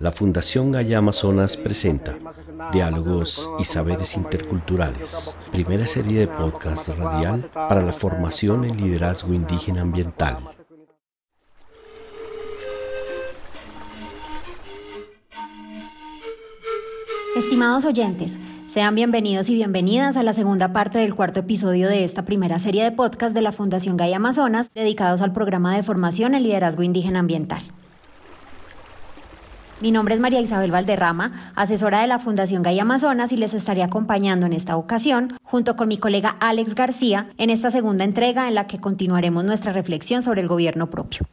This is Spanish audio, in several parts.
La Fundación Gaya Amazonas presenta Diálogos y Saberes Interculturales, primera serie de podcast radial para la formación en liderazgo indígena ambiental. Estimados oyentes, sean bienvenidos y bienvenidas a la segunda parte del cuarto episodio de esta primera serie de podcast de la Fundación Gaya Amazonas dedicados al programa de formación en liderazgo indígena ambiental. Mi nombre es María Isabel Valderrama, asesora de la Fundación Gaya Amazonas y les estaré acompañando en esta ocasión, junto con mi colega Alex García, en esta segunda entrega en la que continuaremos nuestra reflexión sobre el gobierno propio.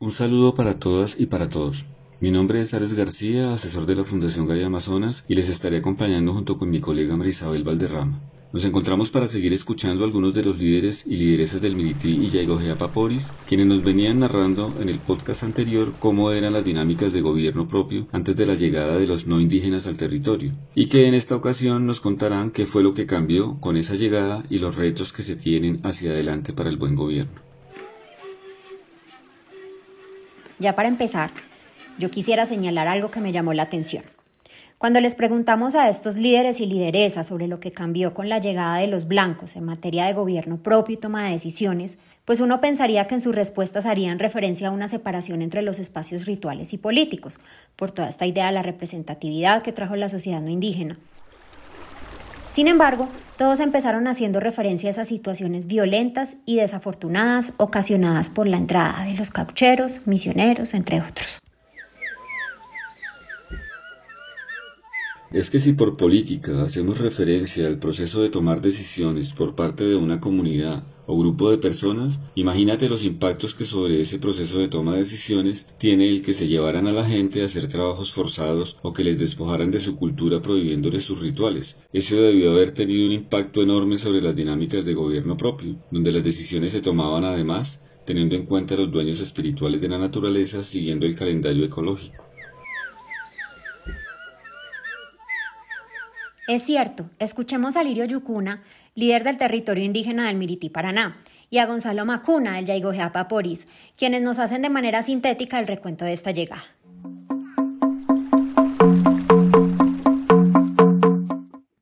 Un saludo para todas y para todos. Mi nombre es Alex García, asesor de la Fundación Gaya Amazonas, y les estaré acompañando junto con mi colega María Isabel Valderrama. Nos encontramos para seguir escuchando a algunos de los líderes y lideresas del Mirití y Yaigojea Paporis, quienes nos venían narrando en el podcast anterior cómo eran las dinámicas de gobierno propio antes de la llegada de los no indígenas al territorio, y que en esta ocasión nos contarán qué fue lo que cambió con esa llegada y los retos que se tienen hacia adelante para el buen gobierno. Ya para empezar, yo quisiera señalar algo que me llamó la atención. Cuando les preguntamos a estos líderes y lideresas sobre lo que cambió con la llegada de los blancos en materia de gobierno propio y toma de decisiones, pues uno pensaría que en sus respuestas harían referencia a una separación entre los espacios rituales y políticos, por toda esta idea de la representatividad que trajo la sociedad no indígena. Sin embargo, todos empezaron haciendo referencia a situaciones violentas y desafortunadas ocasionadas por la entrada de los caucheros, misioneros, entre otros. Es que si por política hacemos referencia al proceso de tomar decisiones por parte de una comunidad o grupo de personas, imagínate los impactos que sobre ese proceso de toma de decisiones tiene el que se llevaran a la gente a hacer trabajos forzados o que les despojaran de su cultura prohibiéndoles sus rituales. Eso debió haber tenido un impacto enorme sobre las dinámicas de gobierno propio, donde las decisiones se tomaban además teniendo en cuenta los dueños espirituales de la naturaleza siguiendo el calendario ecológico. Es cierto, escuchemos a Lirio Yucuna, líder del territorio indígena del Mirití Paraná, y a Gonzalo Macuna del Yaigojea Paporis, quienes nos hacen de manera sintética el recuento de esta llegada.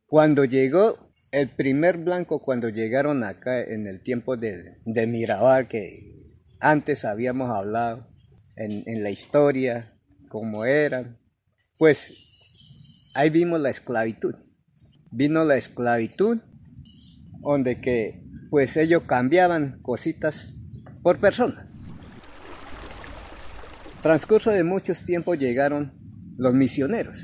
Cuando llegó el primer blanco, cuando llegaron acá en el tiempo de, de Mirabal, que antes habíamos hablado en, en la historia, cómo eran, pues ahí vimos la esclavitud vino la esclavitud, donde que pues ellos cambiaban cositas por persona. Transcurso de muchos tiempos llegaron los misioneros.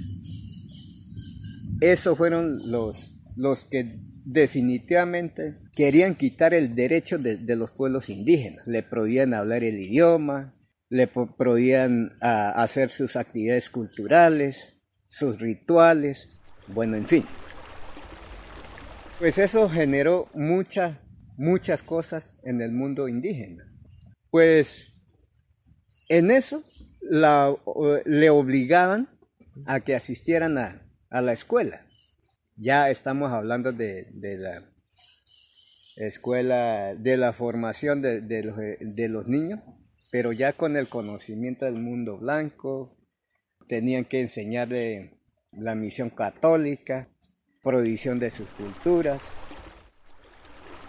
Esos fueron los, los que definitivamente querían quitar el derecho de, los pueblos indígenas. Le prohibían hablar el idioma, le prohibían ah, hacer sus actividades culturales, sus rituales, bueno, en fin. Pues eso generó muchas, muchas cosas en el mundo indígena. Pues en eso le obligaban a que asistieran a, la escuela. Ya estamos hablando de, la escuela, de la formación de, los, de los niños, pero ya con el conocimiento del mundo blanco, tenían que enseñarle la misión católica, prohibición de sus culturas.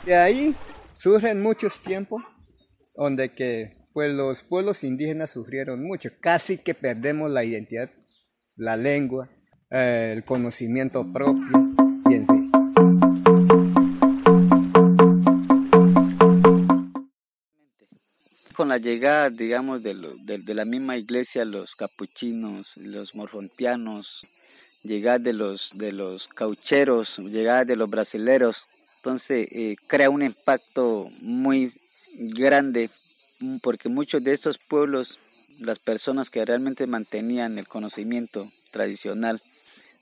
De ahí surgen muchos tiempos donde que pues los pueblos indígenas sufrieron mucho, casi que perdemos la identidad, la lengua, eh, el conocimiento propio y en fin. Con la llegada, digamos, de, de la misma iglesia, los capuchinos, los morfontianos, llegada de los, de los caucheros, llegada de los brasileros. Entonces eh, crea un impacto muy grande porque muchos de estos pueblos, las personas que realmente mantenían el conocimiento tradicional,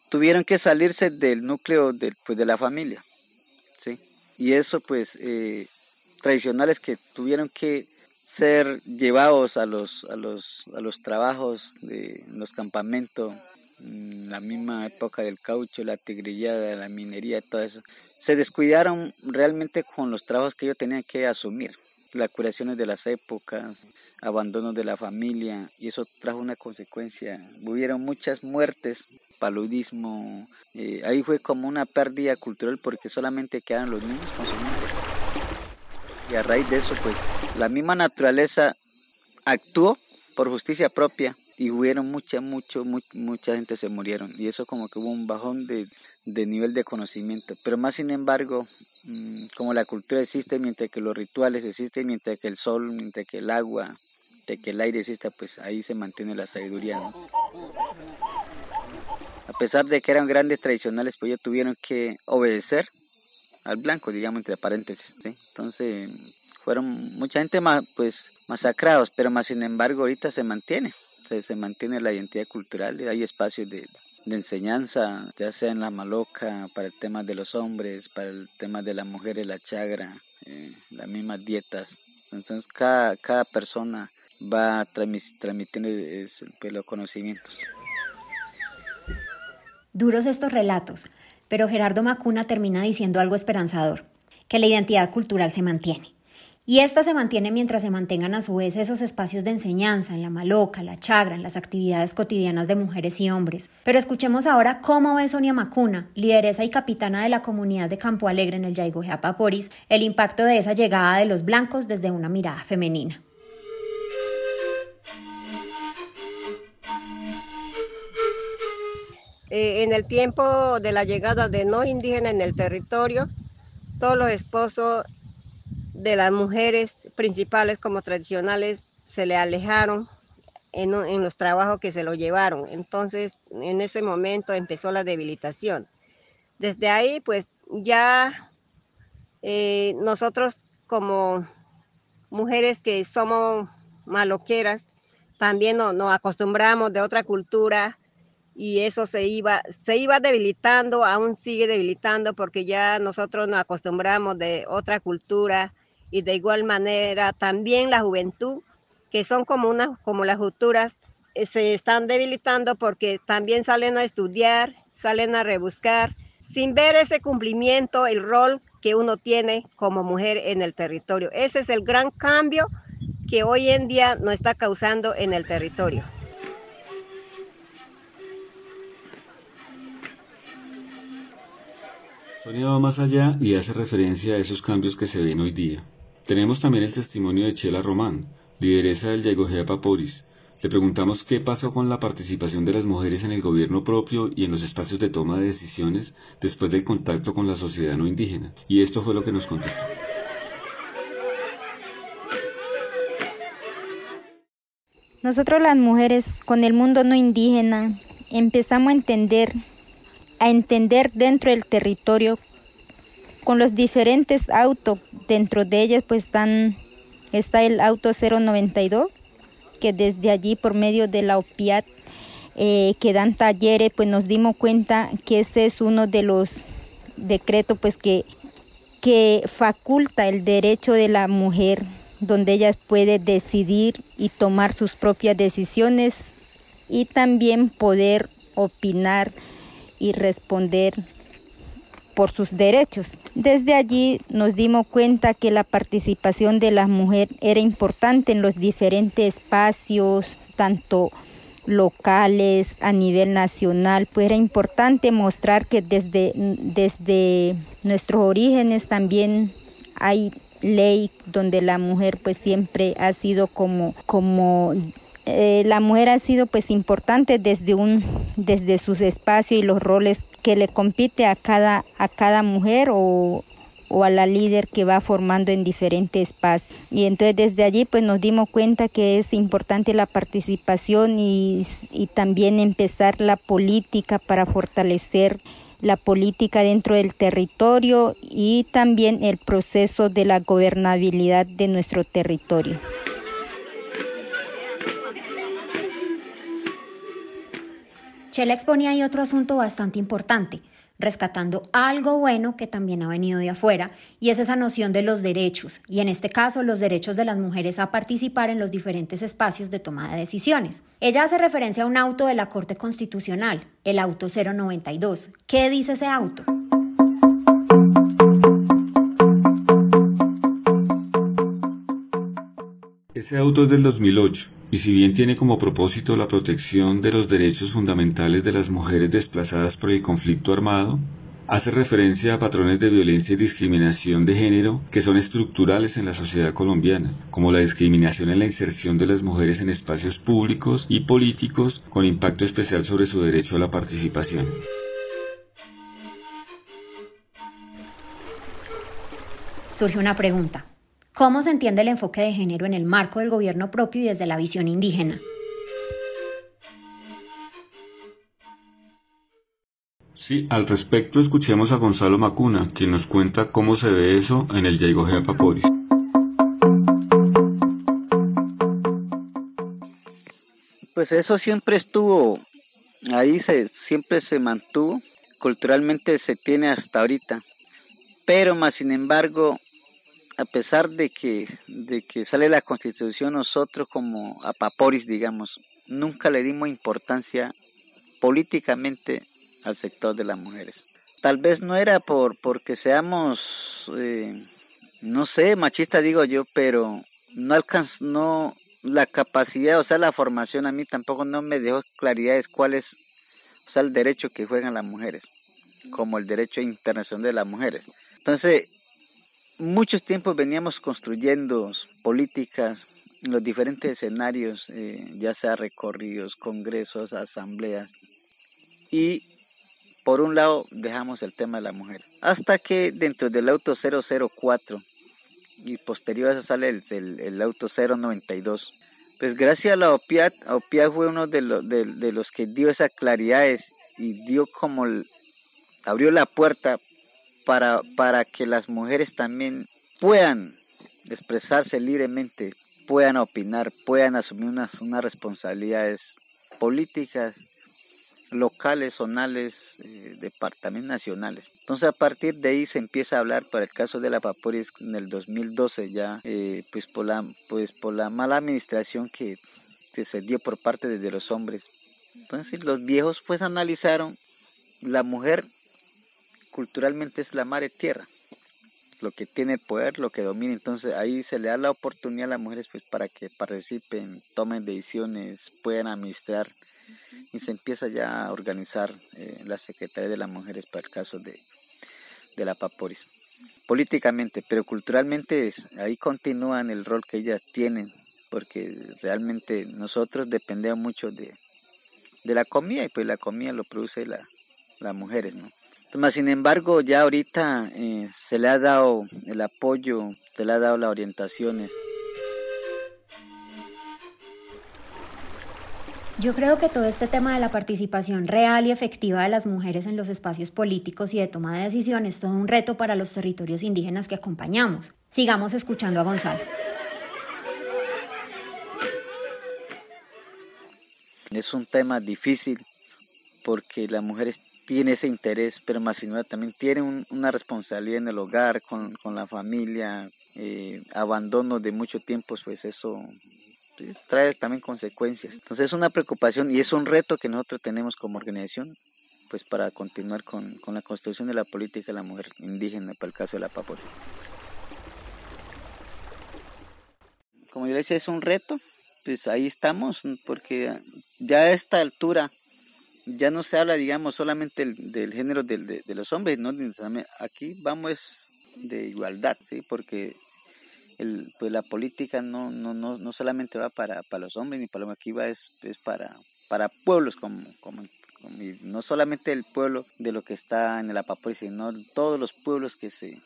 tuvieron que salirse del núcleo de, pues, de la familia. ¿sí? Y eso pues eh, tradicionales que tuvieron que ser llevados a los, a los, a los trabajos de los campamentos la misma época del caucho, la tigrillada, la minería, todo eso, se descuidaron realmente con los trabajos que ellos tenían que asumir. las curaciones de las épocas, abandono de la familia, y eso trajo una consecuencia. Hubieron muchas muertes, paludismo, eh, ahí fue como una pérdida cultural porque solamente quedaron los niños consumiendo. Y a raíz de eso, pues, la misma naturaleza actuó por justicia propia y hubieron mucha, mucho, mucha gente se murieron. Y eso como que hubo un bajón de, de nivel de conocimiento. Pero más sin embargo, mm, como la cultura existe, mientras que los rituales existen, mientras que el sol, mientras que el agua, de que el aire exista, pues ahí se mantiene la sabiduría. A pesar de que eran grandes tradicionales, pues ellos tuvieron que obedecer al blanco, digamos, entre paréntesis. Entonces, fueron mucha gente más, pues, masacrados, pero más sin embargo ahorita se mantiene, se, mantiene la identidad cultural, hay espacios de, de enseñanza, ya sea en la maloca, para el tema de los hombres, para el tema de las mujeres, la chagra, eh, las mismas dietas. Entonces cada, cada persona va transmitiendo pues, los conocimientos. Duros estos relatos, pero Gerardo Macuna termina diciendo algo esperanzador, que la identidad cultural se mantiene. Y esta se mantiene mientras se mantengan a su vez esos espacios de enseñanza en la maloca, la chagra, en las actividades cotidianas de mujeres y hombres. Pero escuchemos ahora cómo ve Sonia Macuna, lideresa y capitana de la comunidad de Campo Alegre en el Yaigojeapaporis, el impacto de esa llegada de los blancos desde una mirada femenina. Eh, en el tiempo de la llegada de no indígenas en el territorio, todos los esposos de las mujeres principales como tradicionales se le alejaron en, los trabajos que se lo llevaron. Entonces, en ese momento empezó la debilitación. Desde ahí, pues ya eh, nosotros como mujeres que somos maloqueras, también nos acostumbramos de otra cultura y eso se iba, se iba debilitando, aún sigue debilitando porque ya nosotros nos acostumbramos de otra cultura y de igual manera también la juventud, que son como, una, como las futuras, eh, se están debilitando porque también salen a estudiar, salen a rebuscar, sin ver ese cumplimiento, el rol que uno tiene como mujer en el territorio. Ese es el gran cambio que hoy en día nos está causando en el territorio. Sonia va más allá y hace referencia a esos cambios que se ven hoy día. Tenemos también el testimonio de Chela Román, lideresa del Yegojea Paporis. Le preguntamos qué pasó con la participación de las mujeres en el gobierno propio y en los espacios de toma de decisiones después del contacto con la sociedad no indígena. Y esto fue lo que nos contestó. Nosotros las mujeres con el mundo no indígena empezamos a entender a entender dentro del territorio con los diferentes autos. Dentro de ellos pues están, está el auto 092, que desde allí por medio de la OPIAT eh, que dan talleres, pues nos dimos cuenta que ese es uno de los decretos pues que, que faculta el derecho de la mujer, donde ella puede decidir y tomar sus propias decisiones y también poder opinar y responder por sus derechos. Desde allí nos dimos cuenta que la participación de la mujer era importante en los diferentes espacios, tanto locales, a nivel nacional, pues era importante mostrar que desde, desde nuestros orígenes también hay ley donde la mujer pues siempre ha sido como, como eh, la mujer ha sido pues importante desde un desde sus espacios y los roles que le compite a cada a cada mujer o, o a la líder que va formando en diferentes espacios. Y entonces desde allí pues nos dimos cuenta que es importante la participación y, y también empezar la política para fortalecer la política dentro del territorio y también el proceso de la gobernabilidad de nuestro territorio. Chela exponía ahí otro asunto bastante importante, rescatando algo bueno que también ha venido de afuera, y es esa noción de los derechos, y en este caso los derechos de las mujeres a participar en los diferentes espacios de toma de decisiones. Ella hace referencia a un auto de la Corte Constitucional, el auto 092. ¿Qué dice ese auto? Ese auto es del 2008 y si bien tiene como propósito la protección de los derechos fundamentales de las mujeres desplazadas por el conflicto armado, hace referencia a patrones de violencia y discriminación de género que son estructurales en la sociedad colombiana, como la discriminación en la inserción de las mujeres en espacios públicos y políticos con impacto especial sobre su derecho a la participación. Surge una pregunta. ¿Cómo se entiende el enfoque de género en el marco del gobierno propio y desde la visión indígena? Sí, al respecto escuchemos a Gonzalo Macuna, quien nos cuenta cómo se ve eso en el Yaigojea Paporis. Pues eso siempre estuvo, ahí se, siempre se mantuvo, culturalmente se tiene hasta ahorita, pero más sin embargo a pesar de que, de que sale la constitución, nosotros como apaporis, digamos, nunca le dimos importancia políticamente al sector de las mujeres. Tal vez no era por porque seamos, eh, no sé, machista digo yo, pero no alcanz, no la capacidad, o sea, la formación a mí tampoco no me dejó claridades cuál es, o sea, el derecho que juegan las mujeres, como el derecho internacional de las mujeres. Entonces, muchos tiempos veníamos construyendo políticas en los diferentes escenarios, eh, ya sea recorridos, congresos, asambleas, y por un lado dejamos el tema de la mujer. Hasta que dentro del auto 004 y posterior a eso sale el, el, auto 092. Pues gracias a la OPIAT, OPIAT fue uno de, de, de los que dio esas claridades y dio como abrió la puerta para, para que las mujeres también puedan expresarse libremente, puedan opinar, puedan asumir unas, unas responsabilidades políticas, locales, zonales, eh, departamentos nacionales. Entonces a partir de ahí se empieza a hablar para el caso de la Paporis en el 2012 ya, eh, pues, por la, pues por la mala administración que, que se dio por parte de los hombres. Entonces los viejos pues analizaron la mujer culturalmente es la madre tierra, lo que tiene poder, lo que domina. Entonces ahí se le da la oportunidad a las mujeres pues para que participen, tomen decisiones, puedan administrar y se empieza ya a organizar eh, la Secretaría de las Mujeres para el caso de, de la Paporis. Políticamente, pero culturalmente ahí continúan el rol que ellas tienen, porque realmente nosotros dependemos mucho de, de la comida y pues la comida lo produce la, las mujeres, ¿no? Sin embargo, ya ahorita eh, se le ha dado el apoyo, se le ha dado las orientaciones. Yo creo que todo este tema de la participación real y efectiva de las mujeres en los espacios políticos y de toma de decisiones es todo un reto para los territorios indígenas que acompañamos. Sigamos escuchando a Gonzalo. Es un tema difícil porque las mujeres tiene ese interés, pero más sin duda también tiene una responsabilidad en el hogar, con, la familia, eh, abandono de mucho tiempo, pues eso trae también consecuencias. Entonces es una preocupación y es un reto que nosotros tenemos como organización pues para continuar con, la construcción de la política de la mujer indígena para el caso de la Papores. Como yo decía, es un reto, pues ahí estamos, porque ya a esta altura ya no se habla, digamos, solamente del, género de, los hombres, ¿no? Aquí vamos de igualdad, ¿sí? Porque el, pues la política no, no, no, no solamente va para, para los hombres ni para los aquí va es, es para, para pueblos como, como, no solamente el pueblo de lo que está en el Apapoy, sino todos los pueblos que se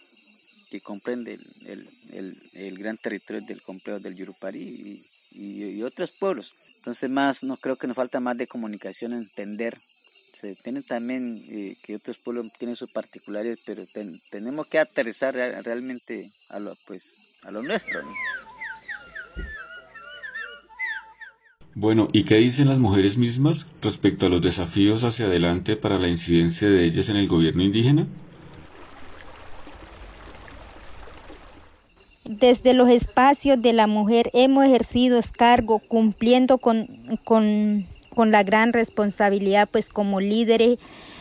que comprende el, el, el, gran territorio del complejo del Yurupari y otros pueblos. Entonces más, no creo que nos falta más de comunicación, entender. Se tiene también eh, que otros pueblos tienen sus particulares, pero tenemos que aterrizar realmente a lo, pues, a lo nuestro. Bueno, ¿y qué dicen las mujeres mismas respecto a los desafíos hacia adelante para la incidencia de ellas en el gobierno indígena? Desde los espacios de la mujer hemos ejercido cargo cumpliendo con, con, la gran responsabilidad, pues como líderes,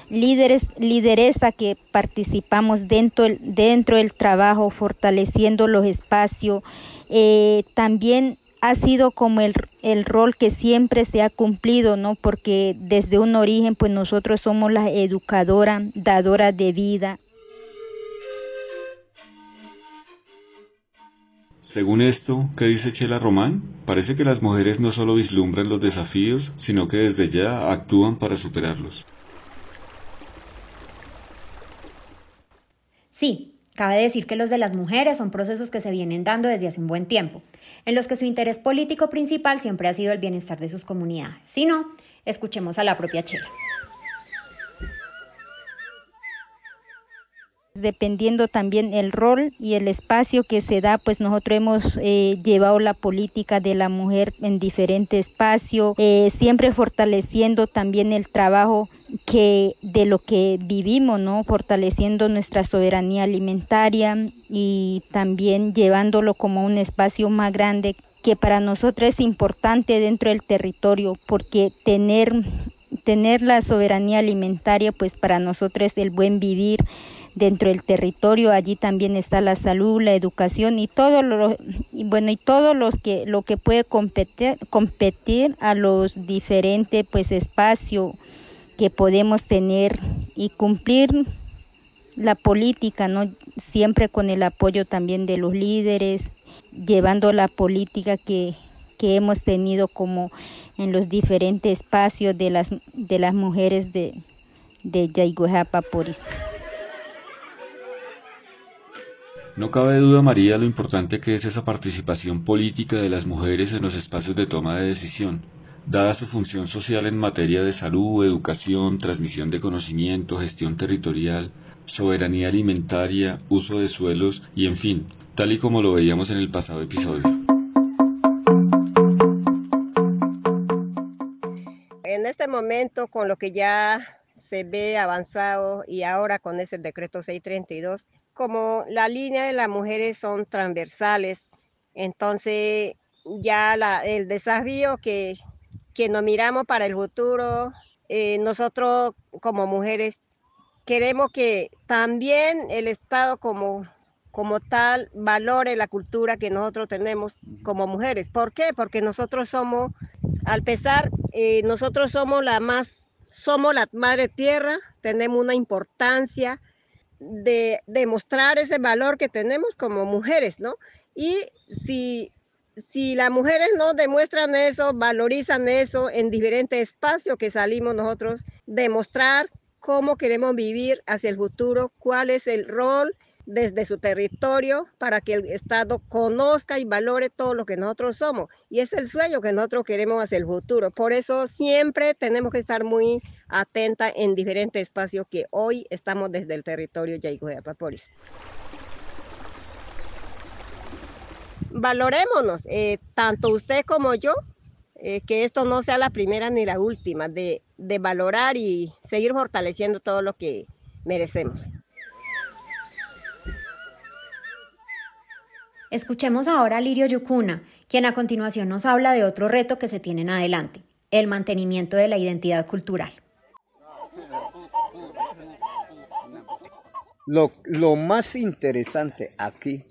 líderes, lideresa que participamos dentro, dentro del trabajo, fortaleciendo los espacios. Eh, también ha sido como el, el, rol que siempre se ha cumplido, ¿no? Porque desde un origen, pues nosotros somos la educadora, dadora de vida. Según esto, ¿qué dice Chela Román? Parece que las mujeres no solo vislumbran los desafíos, sino que desde ya actúan para superarlos. Sí, cabe decir que los de las mujeres son procesos que se vienen dando desde hace un buen tiempo, en los que su interés político principal siempre ha sido el bienestar de sus comunidades. Si no, escuchemos a la propia Chela. Dependiendo también el rol y el espacio que se da, pues nosotros hemos eh, llevado la política de la mujer en diferentes espacios, eh, siempre fortaleciendo también el trabajo que de lo que vivimos, ¿no? Fortaleciendo nuestra soberanía alimentaria y también llevándolo como un espacio más grande que para nosotros es importante dentro del territorio porque tener tener la soberanía alimentaria pues para nosotros es el buen vivir dentro del territorio allí también está la salud la educación y todo lo y bueno y todo los que lo que puede competir competir a los diferentes pues espacios que podemos tener y cumplir la política no siempre con el apoyo también de los líderes llevando la política que, que hemos tenido como en los diferentes espacios de las de las mujeres de de Poris. No cabe duda, María, lo importante que es esa participación política de las mujeres en los espacios de toma de decisión, dada su función social en materia de salud, educación, transmisión de conocimiento, gestión territorial, soberanía alimentaria, uso de suelos y, en fin, tal y como lo veíamos en el pasado episodio. En este momento, con lo que ya se ve avanzado y ahora con ese decreto 632, como la línea de las mujeres son transversales, entonces ya el desafío que, que nos miramos para el futuro, eh, nosotros como mujeres queremos que también el Estado como, como tal valore la cultura que nosotros tenemos como mujeres. ¿Por qué? Porque nosotros somos, al pesar, eh, nosotros somos la más, somos la madre tierra, tenemos una importancia, de demostrar ese valor que tenemos como mujeres, ¿no? Y si, si las mujeres no demuestran eso, valorizan eso en diferentes espacios que salimos nosotros, demostrar cómo queremos vivir hacia el futuro, cuál es el rol desde su territorio para que el Estado conozca y valore todo lo que nosotros somos. Y es el sueño que nosotros queremos hacia el futuro. Por eso siempre tenemos que estar muy atentas en diferentes espacios que hoy estamos desde el territorio Paporis. Valorémonos, eh, tanto usted como yo, eh, que esto no sea la primera ni la última, de, de valorar y seguir fortaleciendo todo lo que merecemos. Escuchemos ahora a Lirio Yukuna, quien a continuación nos habla de otro reto que se tiene en adelante, el mantenimiento de la identidad cultural. Lo, lo, más interesante aquí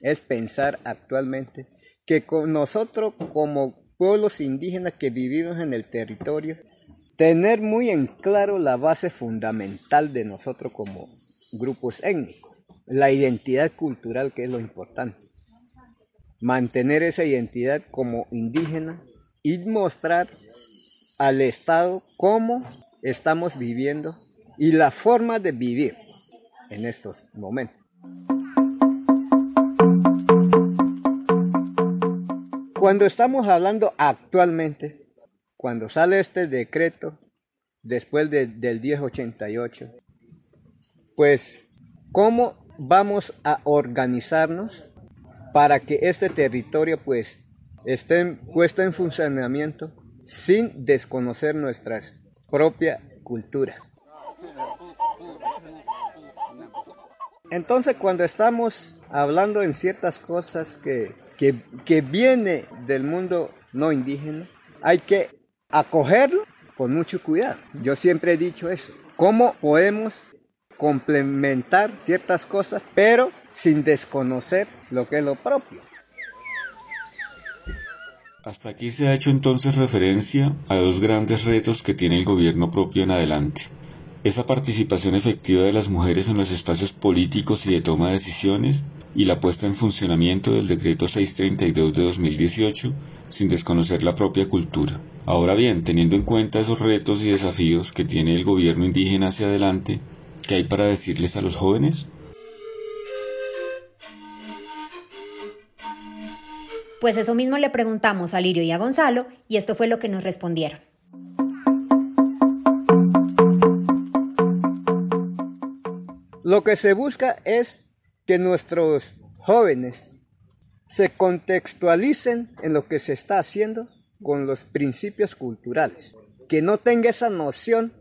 es pensar actualmente que con nosotros como pueblos indígenas que vivimos en el territorio, tener muy en claro la base fundamental de nosotros como grupos étnicos la identidad cultural que es lo importante. Mantener esa identidad como indígena y mostrar al Estado cómo estamos viviendo y la forma de vivir en estos momentos. Cuando estamos hablando actualmente, cuando sale este decreto, después del 1088, pues, ¿cómo vamos a organizarnos para que este territorio pues esté puesto en funcionamiento sin desconocer nuestra propia cultura. Entonces cuando estamos hablando en ciertas cosas que, que, que viene del mundo no indígena, hay que acogerlo con mucho cuidado. Yo siempre he dicho eso. ¿Cómo podemos complementar ciertas cosas, pero sin desconocer lo que es lo propio. Hasta aquí se ha hecho entonces referencia a dos grandes retos que tiene el gobierno propio en adelante. Esa participación efectiva de las mujeres en los espacios políticos y de toma de decisiones y la puesta en funcionamiento del decreto 632 de 2018 sin desconocer la propia cultura. Ahora bien, teniendo en cuenta esos retos y desafíos que tiene el gobierno indígena hacia adelante, ¿qué hay para decirles a los jóvenes? Pues eso mismo le preguntamos a Lirio y a Gonzalo y esto fue lo que nos respondieron. Lo que se busca es que nuestros jóvenes se contextualicen en lo que se está haciendo con los principios culturales, que no tenga esa noción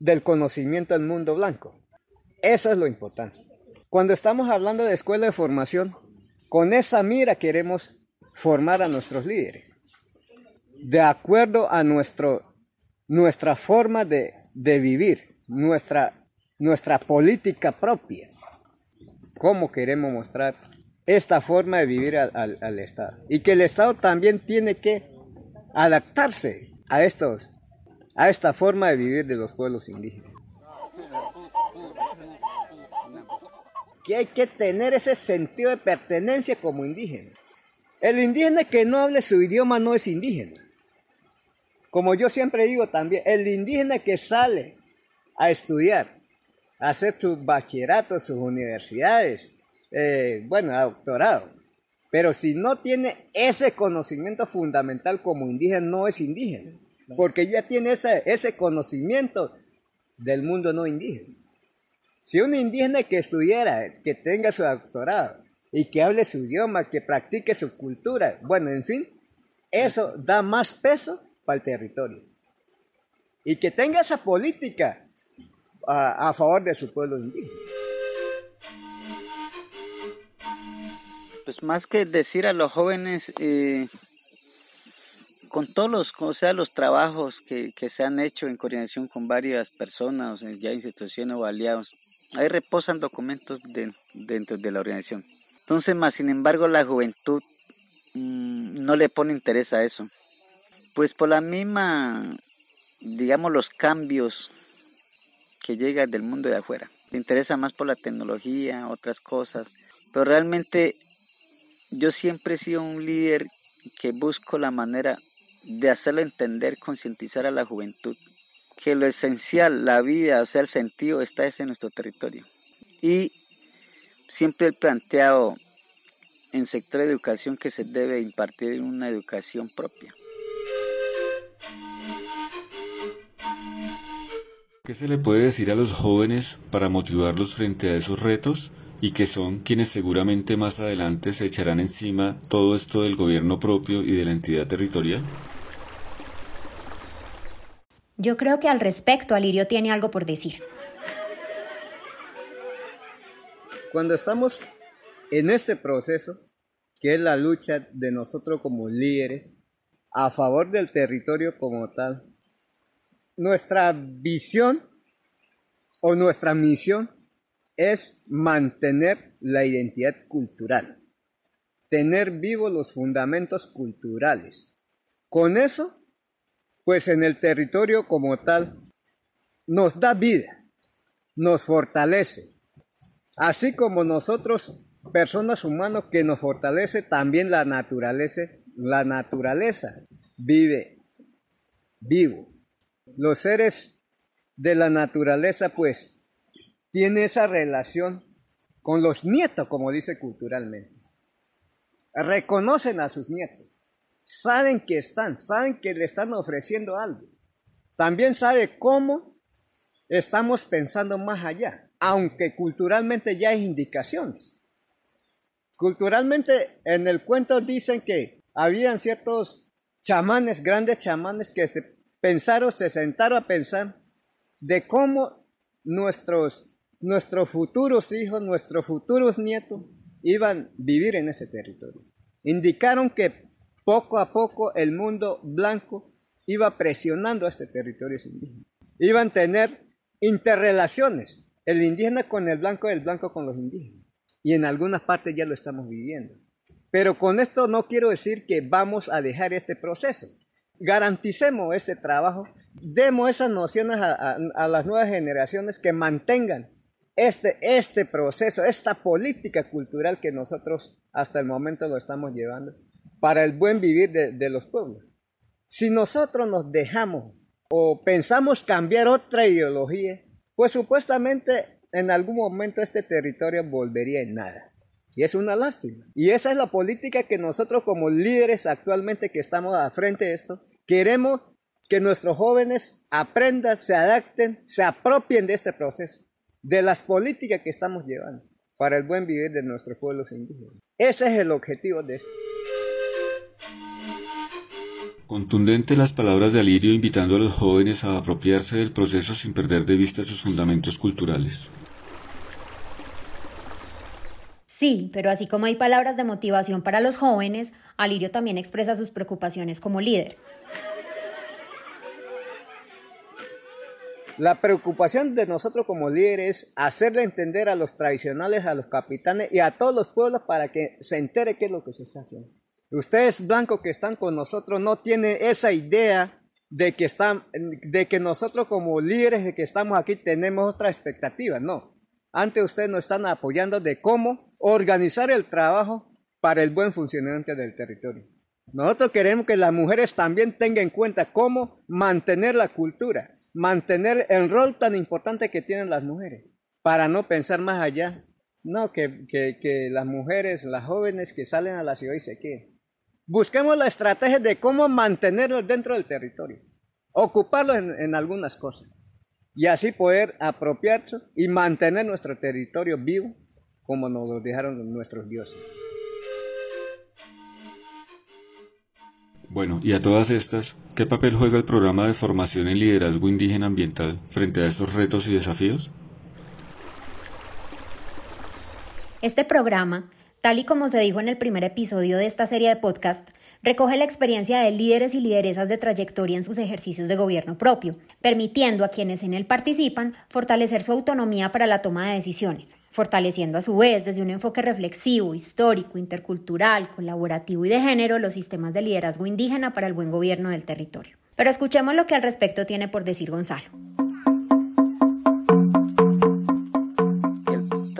del conocimiento del mundo blanco. Eso es lo importante. Cuando estamos hablando de escuela de formación, con esa mira queremos formar a nuestros líderes, de acuerdo a nuestro, nuestra forma de, vivir, nuestra, nuestra política propia, cómo queremos mostrar esta forma de vivir al, al, Estado. Y que el Estado también tiene que adaptarse a, estos, a esta forma de vivir de los pueblos indígenas. Que hay que tener ese sentido de pertenencia como indígena. El indígena que no hable su idioma no es indígena. Como yo siempre digo también, el indígena que sale a estudiar, a hacer sus bachilleratos, sus universidades, eh, bueno, a doctorado, pero si no tiene ese conocimiento fundamental como indígena, no es indígena, porque ya tiene ese, ese conocimiento del mundo no indígena. Si un indígena que estudiara, que tenga su doctorado, y que hable su idioma, que practique su cultura. Bueno, en fin, eso da más peso para el territorio. Y que tenga esa política a, favor de su pueblo indígena. Pues más que decir a los jóvenes, eh, con todos los, o sea, los trabajos que, se han hecho en coordinación con varias personas, ya instituciones o aliados, ahí reposan documentos dentro de la organización. Entonces, más sin embargo, la juventud mm, no le pone interés a eso. Pues por la misma, digamos, los cambios que llegan del mundo de afuera. Le interesa más por la tecnología, otras cosas. Pero realmente yo siempre he sido un líder que busco la manera de hacerlo entender, concientizar a la juventud que lo esencial, la vida, o sea, el sentido está en nuestro territorio. Y siempre he planteado en sector de educación que se debe impartir una educación propia. ¿Qué se le puede decir a los jóvenes para motivarlos frente a esos retos y que son quienes seguramente más adelante se echarán encima todo esto del gobierno propio y de la entidad territorial? Yo creo que al respecto Alirio tiene algo por decir. Cuando estamos en este proceso, que es la lucha de nosotros como líderes a favor del territorio como tal, nuestra visión o nuestra misión es mantener la identidad cultural, tener vivos los fundamentos culturales. Con eso, pues en el territorio como tal, nos da vida, nos fortalece, Así como nosotros, personas humanas, que nos fortalece, también la naturaleza, la naturaleza vive vivo. Los seres de la naturaleza, pues, tienen esa relación con los nietos, como dice culturalmente. Reconocen a sus nietos, saben que están, saben que le están ofreciendo algo. También sabe cómo estamos pensando más allá aunque culturalmente ya hay indicaciones. Culturalmente en el cuento dicen que habían ciertos chamanes, grandes chamanes, que se pensaron, se sentaron a pensar de cómo nuestros, nuestros futuros hijos, nuestros futuros nietos iban a vivir en ese territorio. Indicaron que poco a poco el mundo blanco iba presionando a este territorio indígena. Iban a tener interrelaciones el indígena con el blanco, el blanco con los indígenas. Y en algunas partes ya lo estamos viviendo. Pero con esto no quiero decir que vamos a dejar este proceso. Garanticemos este trabajo, demos esas nociones a, a las nuevas generaciones que mantengan este, este proceso, esta política cultural que nosotros hasta el momento lo estamos llevando para el buen vivir de, los pueblos. Si nosotros nos dejamos o pensamos cambiar otra ideología, pues supuestamente en algún momento este territorio volvería en nada. Y es una lástima. Y esa es la política que nosotros como líderes actualmente que estamos a frente de esto, queremos que nuestros jóvenes aprendan, se adapten, se apropien de este proceso de las políticas que estamos llevando para el buen vivir de nuestros pueblos indígenas. Ese es el objetivo de esto. Contundente las palabras de Alirio invitando a los jóvenes a apropiarse del proceso sin perder de vista sus fundamentos culturales. Sí, pero así como hay palabras de motivación para los jóvenes, Alirio también expresa sus preocupaciones como líder. La preocupación de nosotros como líderes es hacerle entender a los tradicionales, a los capitanes y a todos los pueblos para que se entere qué es lo que se está haciendo. Ustedes blancos que están con nosotros no tienen esa idea de que, están, de que nosotros como líderes de que estamos aquí tenemos otra expectativa, no. Antes ustedes nos están apoyando de cómo organizar el trabajo para el buen funcionamiento del territorio. Nosotros queremos que las mujeres también tengan en cuenta cómo mantener la cultura, mantener el rol tan importante que tienen las mujeres, para no pensar más allá. No, que, que, las mujeres, las jóvenes que salen a la ciudad y se queden. Busquemos la estrategia de cómo mantenerlos dentro del territorio, ocuparlos en, en algunas cosas y así poder apropiarse y mantener nuestro territorio vivo como nos lo dejaron nuestros dioses. Bueno, y a todas estas, ¿qué papel juega el programa de formación en liderazgo indígena ambiental frente a estos retos y desafíos? Este programa, tal y como se dijo en el primer episodio de esta serie de podcast, recoge la experiencia de líderes y lideresas de trayectoria en sus ejercicios de gobierno propio, permitiendo a quienes en él participan fortalecer su autonomía para la toma de decisiones, fortaleciendo a su vez desde un enfoque reflexivo, histórico, intercultural, colaborativo y de género los sistemas de liderazgo indígena para el buen gobierno del territorio. Pero escuchemos lo que al respecto tiene por decir Gonzalo.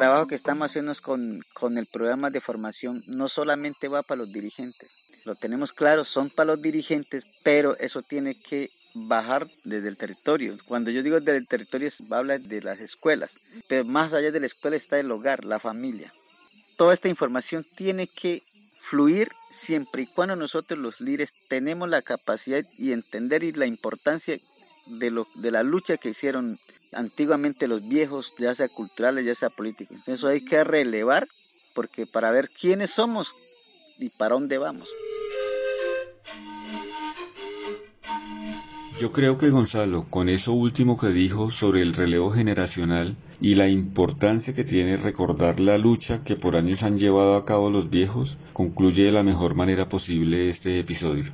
Trabajo que estamos haciendo con, con el programa de formación no solamente va para los dirigentes, lo tenemos claro, son para los dirigentes, pero eso tiene que bajar desde el territorio. Cuando yo digo desde el territorio, habla de las escuelas, pero más allá de la escuela está el hogar, la familia. Toda esta información tiene que fluir siempre y cuando nosotros los líderes tenemos la capacidad y entender y la importancia de, lo, de la lucha que hicieron antiguamente los viejos, ya sea culturales, ya sea políticos. Eso hay que relevar porque para ver quiénes somos y para dónde vamos. Yo creo que Gonzalo, con eso último que dijo sobre el relevo generacional y la importancia que tiene recordar la lucha que por años han llevado a cabo los viejos, concluye de la mejor manera posible este episodio.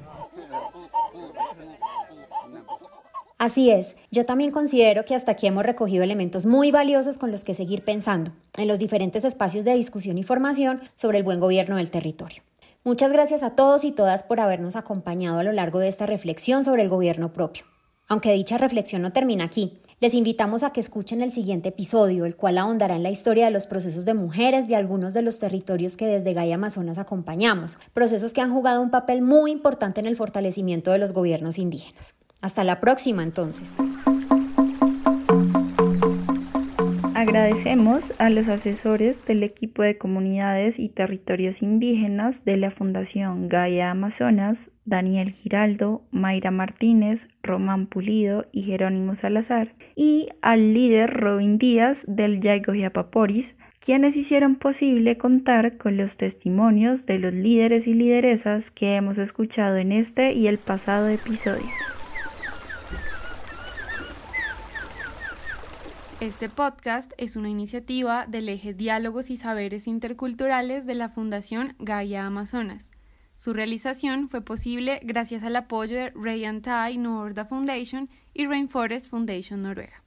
Así es, yo también considero que hasta aquí hemos recogido elementos muy valiosos con los que seguir pensando en los diferentes espacios de discusión y formación sobre el buen gobierno del territorio. Muchas gracias a todos y todas por habernos acompañado a lo largo de esta reflexión sobre el gobierno propio. Aunque dicha reflexión no termina aquí, les invitamos a que escuchen el siguiente episodio, el cual ahondará en la historia de los procesos de mujeres de algunos de los territorios que desde Gaia Amazonas acompañamos, procesos que han jugado un papel muy importante en el fortalecimiento de los gobiernos indígenas. Hasta la próxima entonces. Agradecemos a los asesores del equipo de comunidades y territorios indígenas de la Fundación Gaia Amazonas, Daniel Giraldo, Mayra Martínez, Román Pulido y Jerónimo Salazar, y al líder Robin Díaz del Yaigo Yapaporis, quienes hicieron posible contar con los testimonios de los líderes y lideresas que hemos escuchado en este y el pasado episodio. Este podcast es una iniciativa del eje Diálogos y Saberes Interculturales de la Fundación Gaia Amazonas. Su realización fue posible gracias al apoyo de Ray and Tai Norda Foundation y Rainforest Foundation Noruega.